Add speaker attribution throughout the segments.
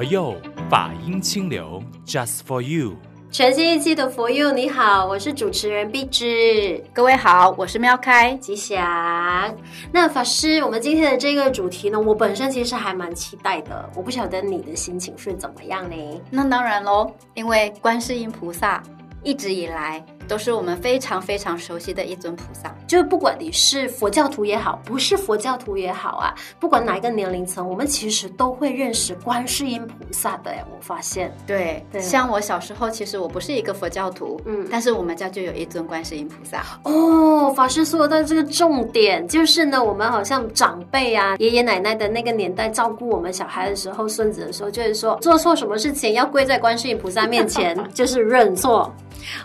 Speaker 1: 佛佑法音清流，Just for you。
Speaker 2: 全新一期的佛佑，你好，我是主持人碧芝。
Speaker 3: 各位好，我是妙开
Speaker 2: 吉祥。那法师，我们今天的这个主题呢，我本身其实还蛮期待的。我不晓得你的心情是怎么样呢？
Speaker 3: 那当然喽，因为观世音菩萨一直以来。都是我们非常非常熟悉的一尊菩萨，
Speaker 2: 就不管你是佛教徒也好，不是佛教徒也好啊，不管哪一个年龄层，我们其实都会认识观世音菩萨的。我发现，
Speaker 3: 对，对，像我小时候，其实我不是一个佛教徒，嗯，但是我们家就有一尊观世音菩萨。
Speaker 2: 哦，法师说到这个重点就是呢，我们好像长辈啊、爷爷奶奶的那个年代照顾我们小孩的时候、孙子的时候，就是说做错什么事情要跪在观世音菩萨面前，就是认错。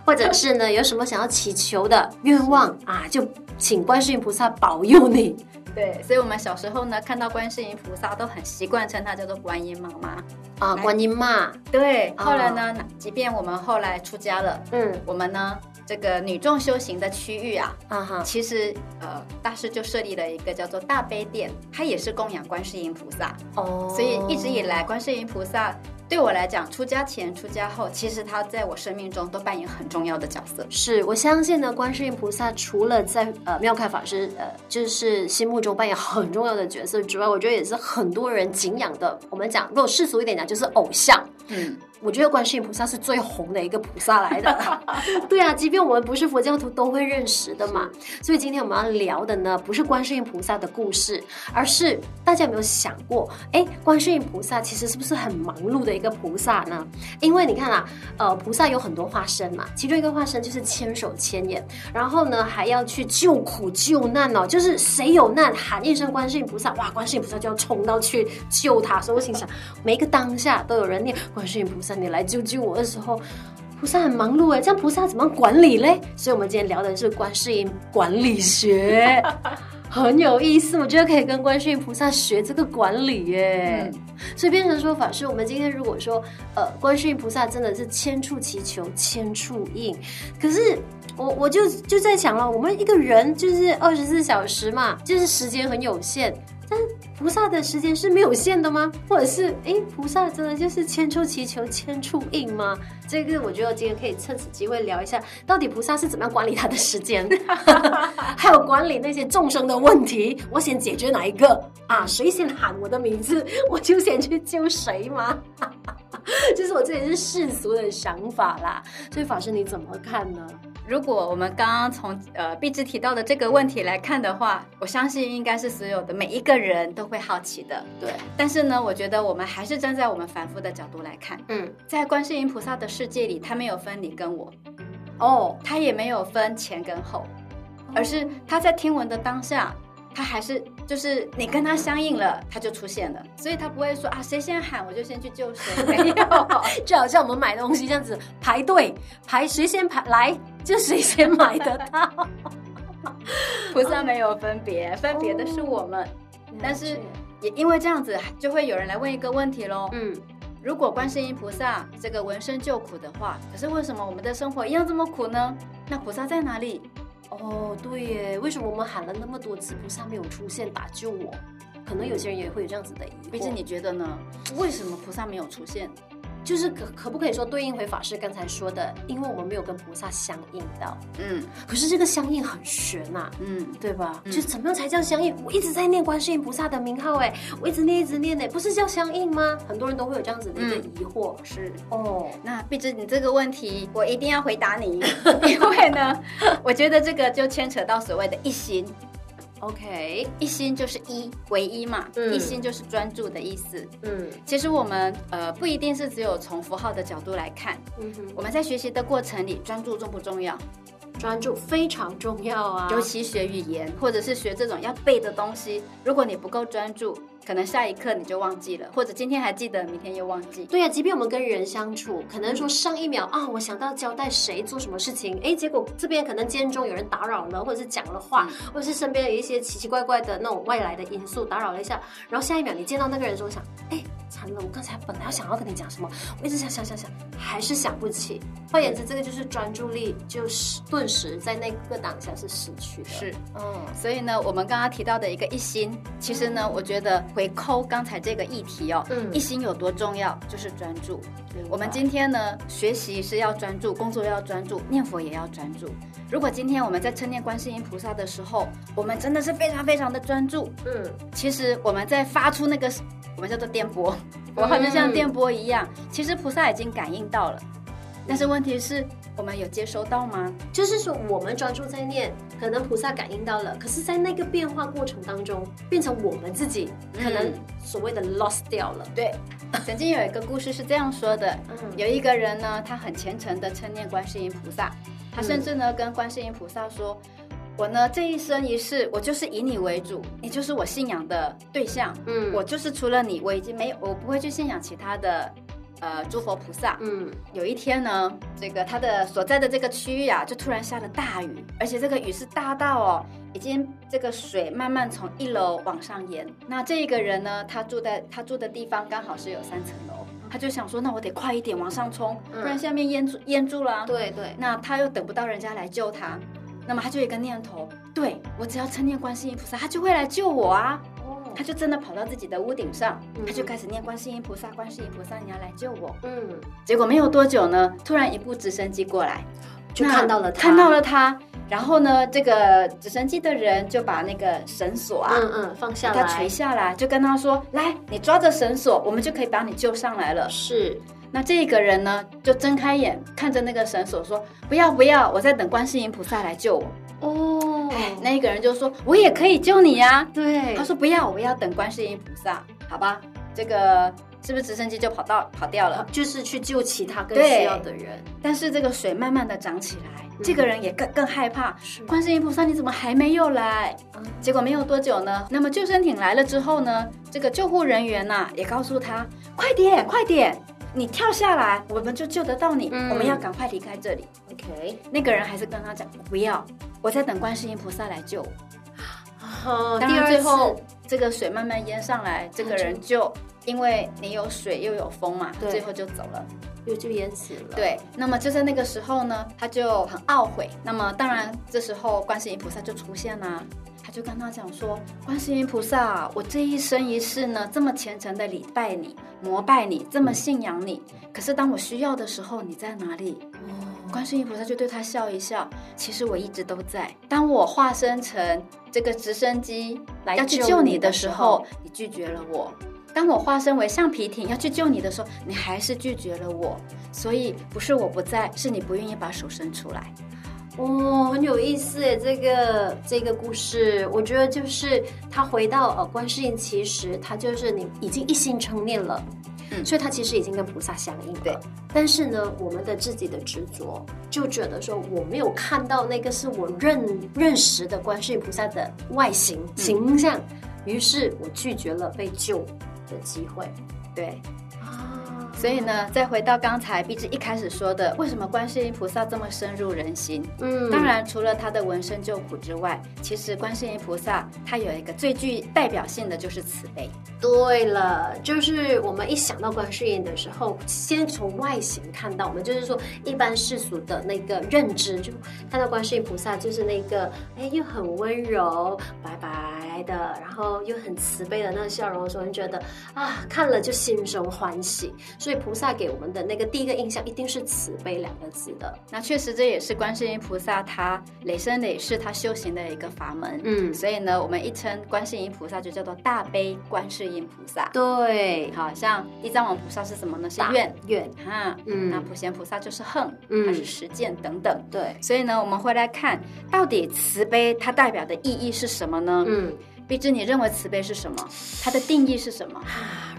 Speaker 2: 或者是呢，有什么想要祈求的愿望啊，就请观世音菩萨保佑你。
Speaker 3: 对，所以我们小时候呢，看到观世音菩萨都很习惯称她叫做观音妈妈
Speaker 2: 啊，观音妈。
Speaker 3: 对，后来呢，哦，即便我们后来出家了，嗯，我们呢，这个女众修行的区域啊，啊哈，其实呃，大师就设立了一个叫做大悲殿，它也是供养观世音菩萨。哦，所以一直以来，观世音菩萨。对我来讲，出家前、出家后，其实他在我生命中都扮演很重要的角色。
Speaker 2: 是我相信呢，观世音菩萨除了在呃妙开法师呃就是心目中扮演很重要的角色之外，我觉得也是很多人敬仰的。我们讲，如果世俗一点讲，就是偶像。嗯。我觉得观世音菩萨是最红的一个菩萨来的，对啊，即便我们不是佛教徒，都会认识的嘛。所以今天我们要聊的呢，不是观世音菩萨的故事，而是大家有没有想过，哎，观世音菩萨其实是不是很忙碌的一个菩萨呢？因为你看啊，呃，菩萨有很多化身嘛，其中一个化身就是千手千眼，然后呢还要去救苦救难哦，就是谁有难喊一声观世音菩萨，哇，观世音菩萨就要冲到去救他。所以我心想，每一个当下都有人念观世音菩萨。你来救救我的时候，菩萨很忙碌哎，这样菩萨怎么管理嘞？所以，我们今天聊的是观世音管理学，很有意思。我觉得可以跟观世音菩萨学这个管理耶。嗯、所以，变成说法是，我们今天如果说，呃，观世音菩萨真的是千处祈求千处应，可是我我就就在想了，我们一个人就是二十四小时嘛，就是时间很有限。但菩萨的时间是没有限的吗？或者是，诶，菩萨真的就是千处祈求千处应吗？这个我觉得今天可以趁此机会聊一下，到底菩萨是怎么样管理他的时间，还有管理那些众生的问题。我先解决哪一个啊？谁先喊我的名字，我就先去救谁吗？就是我这也是世俗的想法啦。所以法师你怎么看呢？
Speaker 3: 如果我们刚刚从呃碧芝提到的这个问题来看的话，我相信应该是所有的每一个人都会好奇的。
Speaker 2: 对，
Speaker 3: 但是呢，我觉得我们还是站在我们凡夫的角度来看，嗯，在观世音菩萨的世界里，他没有分你跟我，哦，他也没有分前跟后，而是他在听闻的当下。他还是就是你跟他相应了，他就出现了，所以他不会说啊，谁先喊我就先去救谁，没有，
Speaker 2: 就好像我们买东西这样子排队排，谁先排来就谁先买得到。
Speaker 3: 菩萨 没有分别，分别的是我们。哦、但是也因为这样子，就会有人来问一个问题喽。嗯，如果观世音菩萨这个闻声救苦的话，可是为什么我们的生活一样这么苦呢？那菩萨在哪里？
Speaker 2: 哦，对耶，为什么我们喊了那么多次菩萨没有出现打救我？可能有些人也会有这样子的疑惑。
Speaker 3: 毕竟你觉得呢？为什么菩萨没有出现？
Speaker 2: 就是可可不可以说对应回法师刚才说的，因为我们没有跟菩萨相应到，嗯，可是这个相应很玄呐、啊，嗯，对吧？嗯、就怎么样才叫相应？我一直在念观世音菩萨的名号，哎，我一直念一直念，哎，不是叫相应吗？很多人都会有这样子的一个疑惑，嗯、是
Speaker 3: 哦。那碧芝，你这个问题我一定要回答你，因为呢，我觉得这个就牵扯到所谓的一心。
Speaker 2: OK，
Speaker 3: 一心就是一，唯一嘛，嗯、一心就是专注的意思。嗯，其实我们呃不一定是只有从符号的角度来看，嗯哼，我们在学习的过程里，专注重不重要？
Speaker 2: 专注非常重要啊，
Speaker 3: 尤其学语言或者是学这种要背的东西，如果你不够专注，可能下一刻你就忘记了，或者今天还记得，明天又忘记。
Speaker 2: 对呀、啊，即便我们跟人相处，可能说上一秒啊，我想到交代谁做什么事情，哎，结果这边可能间中有人打扰了，或者是讲了话，嗯、或者是身边有一些奇奇怪怪的那种外来的因素打扰了一下，然后下一秒你见到那个人时候想，哎。惨了，我刚才本来想要跟你讲什么，我一直想想想想，还是想不起。换言之，这个就是专注力，就是顿时在那个当下是失去的。
Speaker 3: 是，嗯，所以呢，我们刚刚提到的一个一心，其实呢，我觉得回扣刚才这个议题哦，嗯，一心有多重要，就是专注。我们今天呢，学习是要专注，工作要专注，念佛也要专注。如果今天我们在称念观世音菩萨的时候，我们真的是非常非常的专注，嗯，其实我们在发出那个我们叫做电波，我好像像电波一样，其实菩萨已经感应到了，但是问题是。我们有接收到吗？
Speaker 2: 就是说，我们专注在念，可能菩萨感应到了，可是，在那个变化过程当中，变成我们自己可能所谓的 lost 掉了。
Speaker 3: 对，曾经有一个故事是这样说的：嗯有一个人呢，他很虔诚的称念观世音菩萨，他甚至呢跟观世音菩萨说：“我呢这一生一世，我就是以你为主，你就是我信仰的对象。嗯，我就是除了你，我已经没有，我不会去信仰其他的。”呃，诸佛菩萨，嗯，有一天呢，这个他的所在的这个区域啊，就突然下了大雨，而且这个雨是大到哦，已经这个水慢慢从一楼往上淹。那这一个人呢，他住在他住的地方刚好是有三层楼，他就想说，那我得快一点往上冲，不然下面淹住淹住了啊。
Speaker 2: 对对，
Speaker 3: 那他又等不到人家来救他，那么他就有一个念头，对，我只要称念观世音菩萨，他就会来救我啊。他就真的跑到自己的屋顶上，他就开始念观世音菩萨，观世音菩萨，你要来救我。嗯，结果没有多久呢，突然一部直升机过来，
Speaker 2: 就看到了他，
Speaker 3: 看到了他。然后呢，这个直升机的人就把那个绳索啊，
Speaker 2: 嗯嗯，放下来，
Speaker 3: 他垂下来，就跟他说：“来，你抓着绳索，我们就可以把你救上来了。”
Speaker 2: 是。
Speaker 3: 那这个人呢，就睁开眼看着那个绳索说：“不要不要，我在等观世音菩萨来救我。”哦，那一个人就说：“我也可以救你呀。”
Speaker 2: 对，
Speaker 3: 他说：“不要，我要等观世音菩萨，好吧？”这个是不是直升机就跑到跑掉了？
Speaker 2: 就是去救其他更需要的人。
Speaker 3: 但是这个水慢慢的涨起来，这个人也更更害怕。观世音菩萨，你怎么还没有来？结果没有多久呢，那么救生艇来了之后呢，这个救护人员呐也告诉他：“快点，快点！”你跳下来，我们就救得到你。嗯、我们要赶快离开这里。OK，那个人还是跟他讲不要，我在等观世音菩萨来救我。哦，当然最后这个水慢慢淹上来，这个人就因为你有水又有风嘛，最后就走了，
Speaker 2: 又就淹死了。
Speaker 3: 对，那么就在那个时候呢，他就很懊悔。那么当然这时候观世音菩萨就出现了。就跟他讲说，观世音菩萨，我这一生一世呢，这么虔诚的礼拜你、膜拜你，这么信仰你，可是当我需要的时候，你在哪里？哦，观世音菩萨就对他笑一笑，其实我一直都在。当我化身成这个直升机来要去救你的时候，你拒绝了我；当我化身为橡皮艇要去救你的时候，你还是拒绝了我。所以不是我不在，是你不愿意把手伸出来。
Speaker 2: 哦，很有意思诶，这个这个故事，我觉得就是他回到呃观世音，其实他就是你已经一心称念了，嗯，所以他其实已经跟菩萨相应了。对，但是呢，我们的自己的执着就觉得说我没有看到那个是我认认识的观世音菩萨的外形形象，嗯，于是我拒绝了被救的机会。
Speaker 3: 对。所以呢，再回到刚才碧芝一开始说的，为什么观世音菩萨这么深入人心？嗯，当然除了他的闻声救苦之外，其实观世音菩萨他有一个最具代表性的就是慈悲。
Speaker 2: 对了，就是我们一想到观世音的时候，先从外形看到，我们就是说一般世俗的那个认知，就看到观世音菩萨就是那个哎又很温柔、白白的，然后又很慈悲的那个笑容的时候，你觉得啊看了就心生欢喜。所以菩萨给我们的那个第一个印象一定是慈悲两个字的。
Speaker 3: 那确实这也是观世音菩萨他累生累世他修行的一个法门。嗯，所以呢，我们一称观世音菩萨就叫做大悲观世音菩萨。
Speaker 2: 对，
Speaker 3: 好像地藏王菩萨是什么呢？是愿
Speaker 2: 愿
Speaker 3: 哈。嗯，那普贤菩萨就是恨，嗯，还是实践等等。
Speaker 2: 对，
Speaker 3: 所以呢，我们会来看到底慈悲它代表的意义是什么呢？嗯。碧枝，你认为慈悲是什么？它的定义是什么？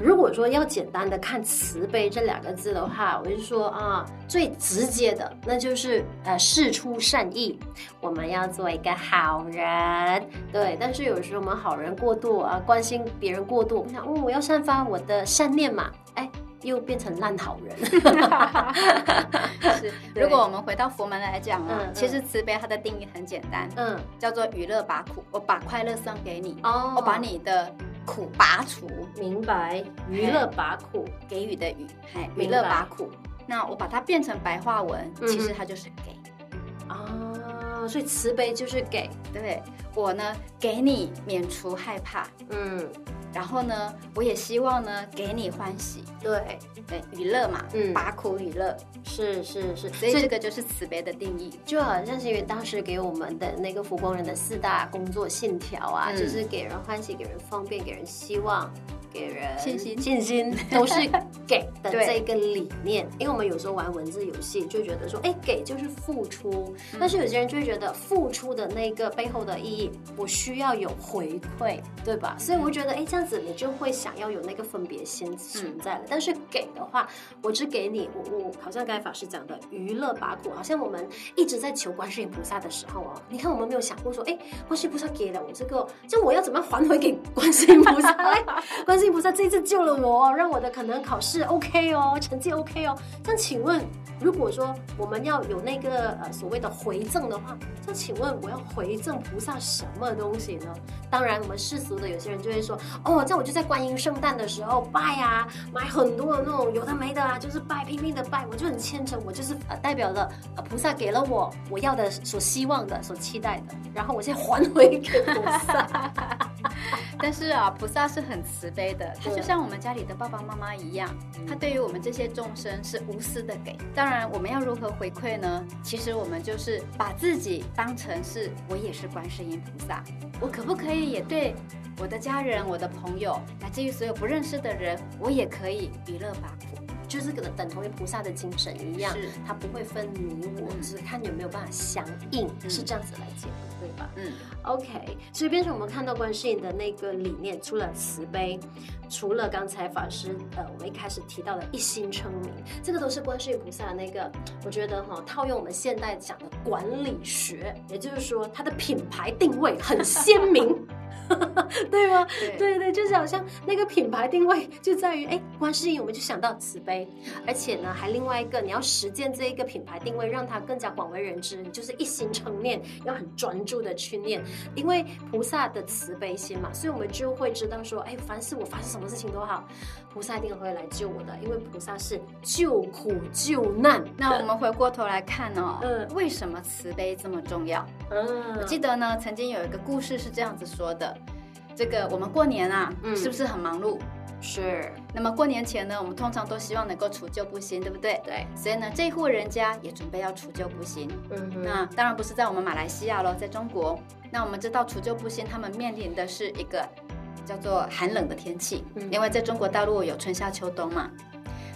Speaker 2: 如果说要简单的看慈悲这两个字的话，我就说啊，最直接的那就是呃，事出善意，我们要做一个好人。对，但是有时候我们好人过度啊，关心别人过度，我想，嗯，我要散发我的善念嘛，哎。又变成烂好人，
Speaker 3: 是。如果我们回到佛门来讲啊，其实慈悲它的定义很简单，嗯，叫做娱乐把苦，我把快乐送给你，哦，我把你的苦拔除，
Speaker 2: 明白？娱乐拔苦，
Speaker 3: 给予的予，嘿，娱乐拔苦。那我把它变成白话文，其实它就是给。
Speaker 2: 啊，所以慈悲就是给，
Speaker 3: 对我呢，给你免除害怕，嗯。然后呢，我也希望呢，给你欢喜，
Speaker 2: 对。
Speaker 3: 对，娱乐嘛，嗯，拔苦娱乐，
Speaker 2: 是是是，
Speaker 3: 所以这个就是慈悲的定义，
Speaker 2: 就好像是因为当时给我们的那个福光人的四大工作信条啊，嗯、就是给人欢喜，给人方便，给人希望。给人信心，信 心都是给的这个理念。因为我们有时候玩文字游戏，就觉得说，哎，给就是付出。但是有些人就会觉得，付出的那个背后的意义，我需要有回馈，对吧？所以我觉得，哎，这样子你就会想要有那个分别心存在了。但是给的话，我只给你，我我好像刚才法师讲的，娱乐拔苦，好像我们一直在求观世音菩萨的时候哦，你看我们没有想过说，哎，观世音菩萨给了我这个，就我要怎么还回给观世音菩萨？来，观世。菩萨这次救了我，让我的可能考试 OK 哦，成绩 OK 哦。那请问，如果说我们要有那个呃所谓的回赠的话，那请问我要回赠菩萨什么东西呢？当然，我们世俗的有些人就会说，哦，这样我就在观音圣诞的时候拜啊，买很多的那种有的没的啊，就是拜，拼命的拜，我就很虔诚，我就是呃代表了菩萨给了我我要的、所希望的、所期待的，然后我现在还回给菩萨。
Speaker 3: 但是啊，菩萨是很慈悲的，他就像我们家里的爸爸妈妈一样，他对于我们这些众生是无私的给。当然，我们要如何回馈呢？其实我们就是把自己当成是我也是观世音菩萨，我可不可以也对我的家人、我的朋友，乃至于所有不认识的人，我也可以娱乐拔苦。
Speaker 2: 就是可能等同于菩萨的精神一样，是他不会分你我，只是看有没有办法相应，嗯、是这样子来解读，对吧？嗯，OK。所以变成我们看到观世音的那个理念，除了慈悲，除了刚才法师呃我们一开始提到的一心称名，这个都是观世音菩萨的那个，我觉得哈套用我们现代讲的管理学，也就是说它的品牌定位很鲜明。对吗？对，对对，就是好像那个品牌定位就在于，哎，观世音，我们就想到慈悲，而且呢，还另外一个，你要实践这一个品牌定位，让它更加广为人知，你就是一心称念，要很专注的去念，因为菩萨的慈悲心嘛，所以我们就会知道说，哎，凡是我发生什么事情都好，菩萨一定会来救我的，因为菩萨是救苦救难。
Speaker 3: 那我们回过头来看哦，嗯，为什么慈悲这么重要？嗯，我记得呢，曾经有一个故事是这样子说的。这个我们过年啊，嗯、是不是很忙碌？
Speaker 2: 是。
Speaker 3: 那么过年前呢，我们通常都希望能够除旧布新，对不对？
Speaker 2: 对。
Speaker 3: 所以呢，这一户人家也准备要除旧布新。嗯哼。那当然不是在我们马来西亚喽，在中国。那我们知道除旧布新，他们面临的是一个叫做寒冷的天气，嗯、因为在中国大陆有春夏秋冬嘛。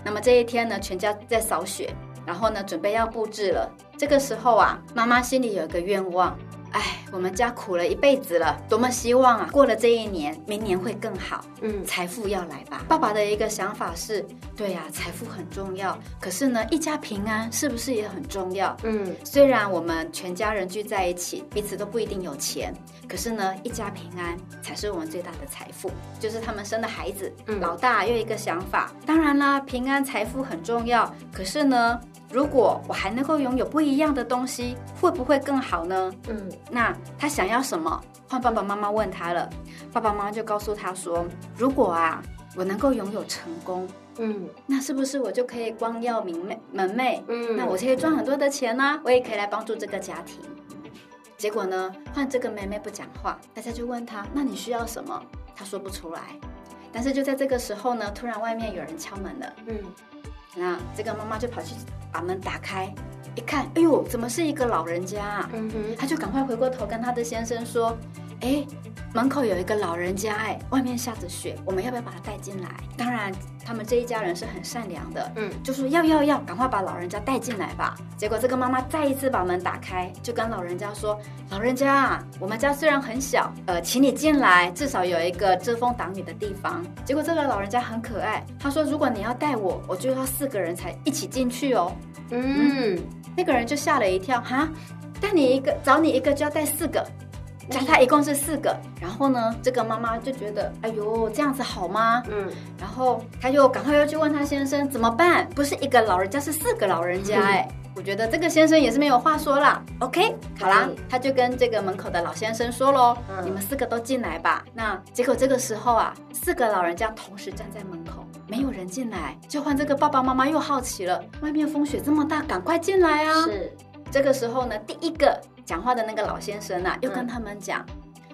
Speaker 3: 那么这一天呢，全家在扫雪，然后呢，准备要布置了。这个时候啊，妈妈心里有一个愿望。哎，我们家苦了一辈子了，多么希望啊，过了这一年，明年会更好。嗯，财富要来吧。爸爸的一个想法是，对呀，财富很重要，可是呢，一家平安是不是也很重要？嗯，虽然我们全家人聚在一起，彼此都不一定有钱，可是呢，一家平安才是我们最大的财富。就是他们生的孩子，嗯，老大又一个想法，当然啦，平安财富很重要，可是呢。如果我还能够拥有不一样的东西，会不会更好呢？嗯，那他想要什么？换爸爸妈妈问他了，爸爸妈妈就告诉他说：“如果啊，我能够拥有成功，嗯，那是不是我就可以光耀明媚门楣？嗯，那我就可以赚很多的钱呢、啊？我也可以来帮助这个家庭。结果呢，换这个妹妹不讲话，大家就问他：那你需要什么？他说不出来。但是就在这个时候呢，突然外面有人敲门了，嗯。那这个妈妈就跑去把门打开，一看，哎呦，怎么是一个老人家啊？嗯哼，她就赶快回过头跟她的先生说，哎。门口有一个老人家，哎，外面下着雪，我们要不要把他带进来？当然，他们这一家人是很善良的，嗯，就说要要要，赶快把老人家带进来吧。结果这个妈妈再一次把门打开，就跟老人家说：“老人家，我们家虽然很小，呃，请你进来，至少有一个遮风挡雨的地方。”结果这个老人家很可爱，他说：“如果你要带我，我就要四个人才一起进去哦。”嗯，嗯，那个人就吓了一跳，哈，带你一个，找你一个就要带四个。加他一共是四个，然后呢，这个妈妈就觉得，哎呦，这样子好吗？嗯，然后他就赶快又去问他先生怎么办？不是一个老人家，是四个老人家，哎，我觉得这个先生也是没有话说啦。OK，好啦，他就跟这个门口的老先生说喽：“嗯、你们四个都进来吧。”那结果这个时候啊，四个老人家同时站在门口，没有人进来，就换这个爸爸妈妈又好奇了：外面风雪这么大，赶快进来啊！
Speaker 2: 是。
Speaker 3: 这个时候呢，第一个讲话的那个老先生啊，又跟他们讲：“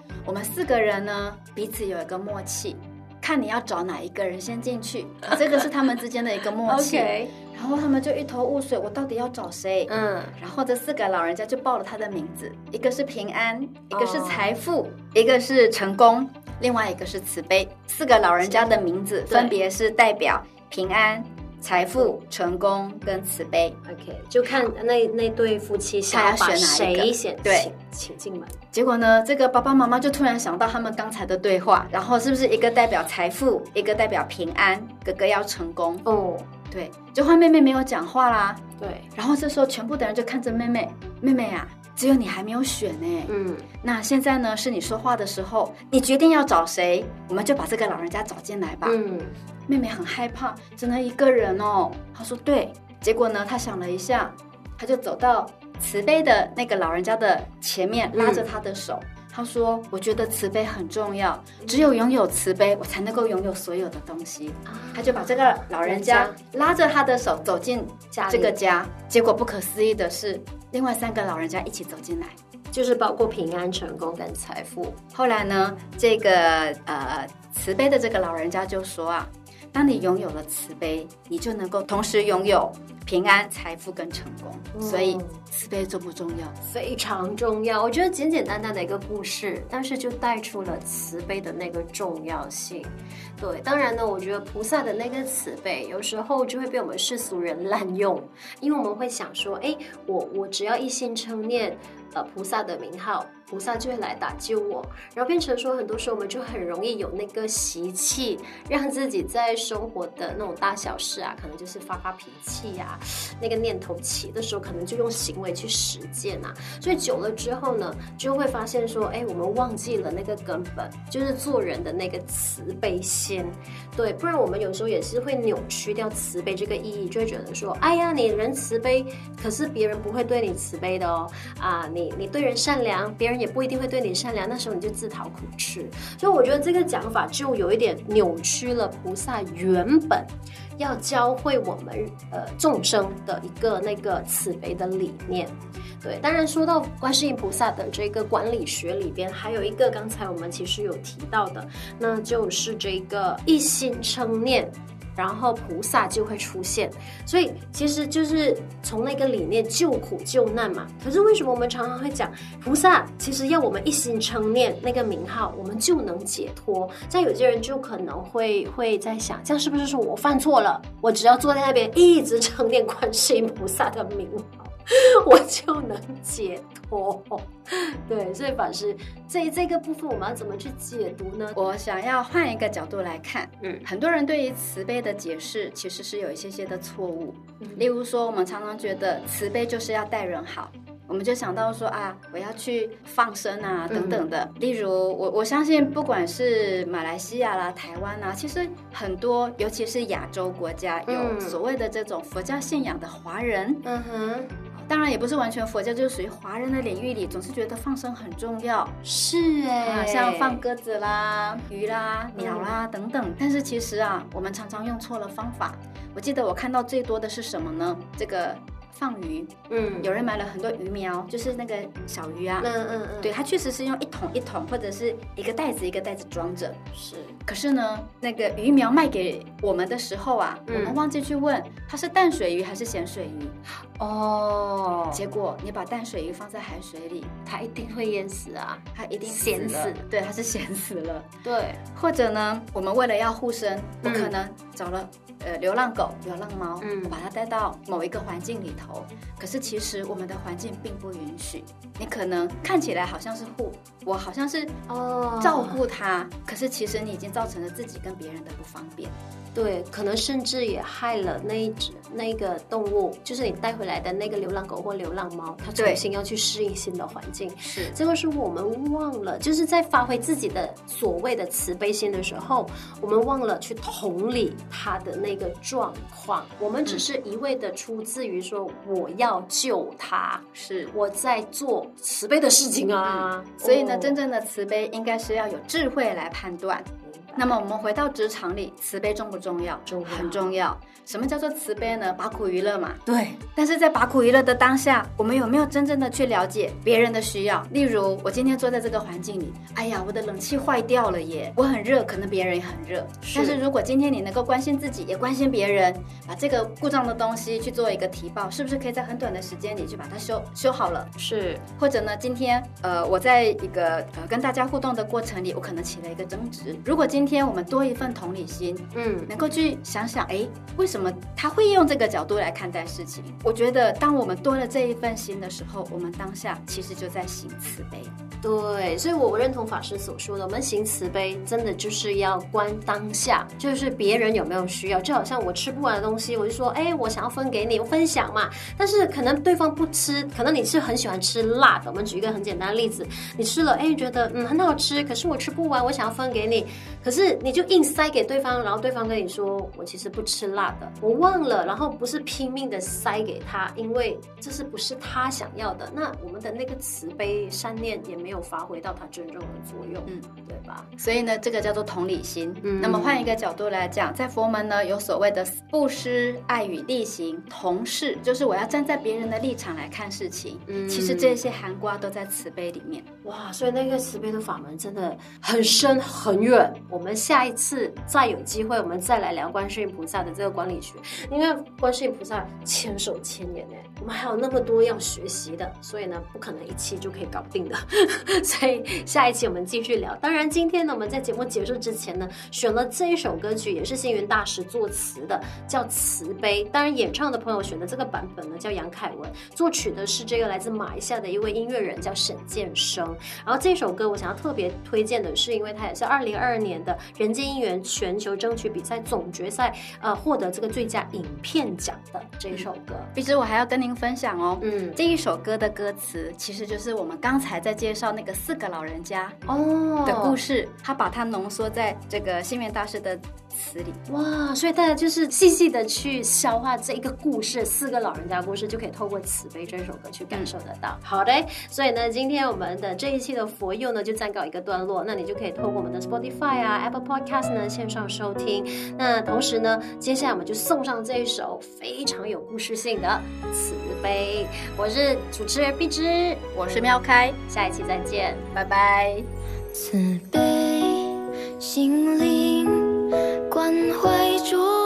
Speaker 3: 嗯、我们四个人呢，彼此有一个默契。”看你要找哪一个人先进去，这个是他们之间的一个默契。Okay. 然后他们就一头雾水，我到底要找谁？嗯，然后这四个老人家就报了他的名字，一个是平安，一个是财富，哦、一个是成功，另外一个是慈悲。四个老人家的名字分别是代表平安。财富、成功跟慈悲
Speaker 2: ，OK，就看那那对夫妻想要选哪一个，选对，请进门。
Speaker 3: 结果呢，这个爸爸妈妈就突然想到他们刚才的对话，然后是不是一个代表财富，一个代表平安，哥哥要成功。哦，对，就换妹妹没有讲话啦，
Speaker 2: 对，
Speaker 3: 然后这时候全部的人就看着妹妹，妹妹啊，只有你还没有选呢，嗯，那现在呢是你说话的时候，你决定要找谁，我们就把这个老人家找进来吧，嗯。妹妹很害怕，只能一个人哦。她说：“对。”结果呢，她想了一下，她就走到慈悲的那个老人家的前面，拉着他的手。她、嗯、说：“我觉得慈悲很重要，只有拥有慈悲，我才能够拥有所有的东西。啊”她就把这个老人家拉着他的手走进这个家。结果不可思议的是，另外三个老人家一起走进来，
Speaker 2: 就是包括平安、成功跟财富。
Speaker 3: 后来呢，这个呃慈悲的这个老人家就说啊。当你拥有了慈悲，你就能够同时拥有平安、财富跟成功。嗯、所以，慈悲重不重要？
Speaker 2: 非常重要。我觉得简简单单的一个故事，但是就带出了慈悲的那个重要性。对，当然呢，我觉得菩萨的那个慈悲，有时候就会被我们世俗人滥用，因为我们会想说，哎，我我只要一心称念呃菩萨的名号。菩萨就会来打救我，然后变成说，很多时候我们就很容易有那个习气，让自己在生活的那种大小事啊，可能就是发发脾气呀、那个念头起的时候，可能就用行为去实践啊。所以久了之后呢，就会发现说，哎，我们忘记了那个根本，就是做人的那个慈悲心。对，不然我们有时候也是会扭曲掉慈悲这个意义，就会觉得说，哎呀，你人慈悲，可是别人不会对你慈悲的哦。啊，你你对人善良，别人。也不一定会对你善良，那时候你就自讨苦吃。所以我觉得这个讲法就有一点扭曲了菩萨原本要教会我们呃众生的一个那个慈悲的理念。对，当然说到观世音菩萨的这个管理学里边，还有一个刚才我们其实有提到的，那就是这个一心称念。然后菩萨就会出现，所以其实就是从那个理念救苦救难嘛。可是为什么我们常常会讲菩萨？其实要我们一心称念那个名号，我们就能解脱。像有些人就可能会会在想，这样是不是说我犯错了？我只要坐在那边一直称念观世音菩萨的名号。我就能解脱，对，所以法师这这个部分我们要怎么去解读呢？
Speaker 3: 我想要换一个角度来看，嗯，很多人对于慈悲的解释其实是有一些些的错误，嗯，例如说，我们常常觉得慈悲就是要待人好。我们就想到说啊，我要去放生啊，等等的。嗯、例如，我我相信，不管是马来西亚啦、台湾啊，其实很多，尤其是亚洲国家，有所谓的这种佛教信仰的华人。嗯哼，当然也不是完全佛教，就是属于华人的领域里，总是觉得放生很重要。
Speaker 2: 是哎、欸啊，像放鸽子啦、鱼啦、鸟啦、嗯、等等。但是其实啊，我们常常用错了方法。我记得我看到最多的是什么呢？这个。放鱼，嗯，有人买了很多鱼苗，就是那个小鱼啊，嗯嗯嗯，对，它确实是用一桶一桶或者是一个袋子一个袋子装着，是。可是呢，那个鱼苗卖给我们的时候啊，嗯、我们忘记去问它是淡水鱼还是咸水鱼，哦，结果你把淡水鱼放在海水里，它一定会淹死啊，它一定咸死，对，它是咸死了，对。或者呢，我们为了要护身，不可能找了。呃，流浪狗、流浪猫，嗯，我把它带到某一个环境里头，可是其实我们的环境并不允许。你可能看起来好像是护，我好像是哦照顾它，哦，可是其实你已经造成了自己跟别人的不方便。对，可能甚至也害了那一只那个动物，就是你带回来的那个流浪狗或流浪猫，它重新要去适应新的环境。是，这个是我们忘了，就是在发挥自己的所谓的慈悲心的时候，我们忘了去同理它的那个状况，我们只是一味的出自于说我要救他，
Speaker 3: 是
Speaker 2: 我在做慈悲的事情啊。
Speaker 3: 所以呢，真正的慈悲应该是要有智慧来判断。那么我们回到职场里，慈悲重不重要？
Speaker 2: 重要，
Speaker 3: 很重要。什么叫做慈悲呢？把苦娱乐嘛。
Speaker 2: 对。
Speaker 3: 但是在把苦娱乐的当下，我们有没有真正的去了解别人的需要？例如，我今天坐在这个环境里，哎呀，我的冷气坏掉了耶，我很热，可能别人也很热。是。但是如果今天你能够关心自己，也关心别人，把这个故障的东西去做一个提报，是不是可以在很短的时间里去把它修修好了？
Speaker 2: 是。
Speaker 3: 或者呢，今天呃，我在一个呃跟大家互动的过程里，我可能起了一个争执。如果今天我们多一份同理心，嗯，能够去想想，哎，为什么他会用这个角度来看待事情，我觉得当我们多了这一份心的时候，我们当下其实就在行慈悲。
Speaker 2: 对，所以我认同法师所说的，我们行慈悲真的就是要观当下，就是别人有没有需要。就好像我吃不完的东西，我就说，哎，我想要分给你，我分享嘛。但是可能对方不吃，可能你是很喜欢吃辣的。我们举一个很简单的例子，你吃了，哎，觉得嗯很好吃，可是我吃不完，我想要分给你，可是你就硬塞给对方，然后对方跟你说，我其实不吃辣的，我忘了，然后不是拼命的塞给他，因为这是不是他想要的？那我们的那个慈悲善念也没有发挥到他真正的作用，嗯，对吧？
Speaker 3: 所以呢，这个叫做同理心。嗯，那么换一个角度来讲，在佛门呢，有所谓的布施、爱与力行同事，就是我要站在别人的立场来看事情。嗯，其实这些含瓜都在慈悲里面。
Speaker 2: 哇，所以那个慈悲的法门真的很深很远。我们我们下一次再有机会，我们再来聊观世音菩萨的这个管理学，因为。观世音菩萨千手千眼呢，我们还有那么多要学习的，所以呢，不可能一期就可以搞定的。所以下一期我们继续聊。当然，今天呢，我们在节目结束之前呢，选了这一首歌曲，也是星云大师作词的，叫《慈悲》。当然，演唱的朋友选的这个版本呢，叫杨凯文，作曲的是这个来自马来西亚的一位音乐人，叫沈建生。然后这首歌我想要特别推荐的是，因为它也是二零二二年的人间姻缘全球争取比赛总决赛，呃，获得这个最佳影片。奖的这一首歌，
Speaker 3: 其实我还要跟您分享哦。嗯，这一首歌的歌词其实就是我们刚才在介绍那个四个老人家哦的故事，他把它浓缩在这个星云大师的词里。
Speaker 2: 哇，所以大家就是细细的去消化这一个故事，四个老人家故事，就可以透过慈悲这首歌去感受得到。嗯、好的，所以呢，今天我们的这一期的佛佑呢就暂告一个段落，那你就可以透过我们的 Spotify 啊、Apple Podcast 呢线上收听。那同时呢，接下来我们就送上这一首。非常有故事性的慈悲，我是主持人碧芝，
Speaker 3: 我是妙开，
Speaker 2: 下一期再见，
Speaker 3: 拜拜。
Speaker 4: 慈悲心灵关怀着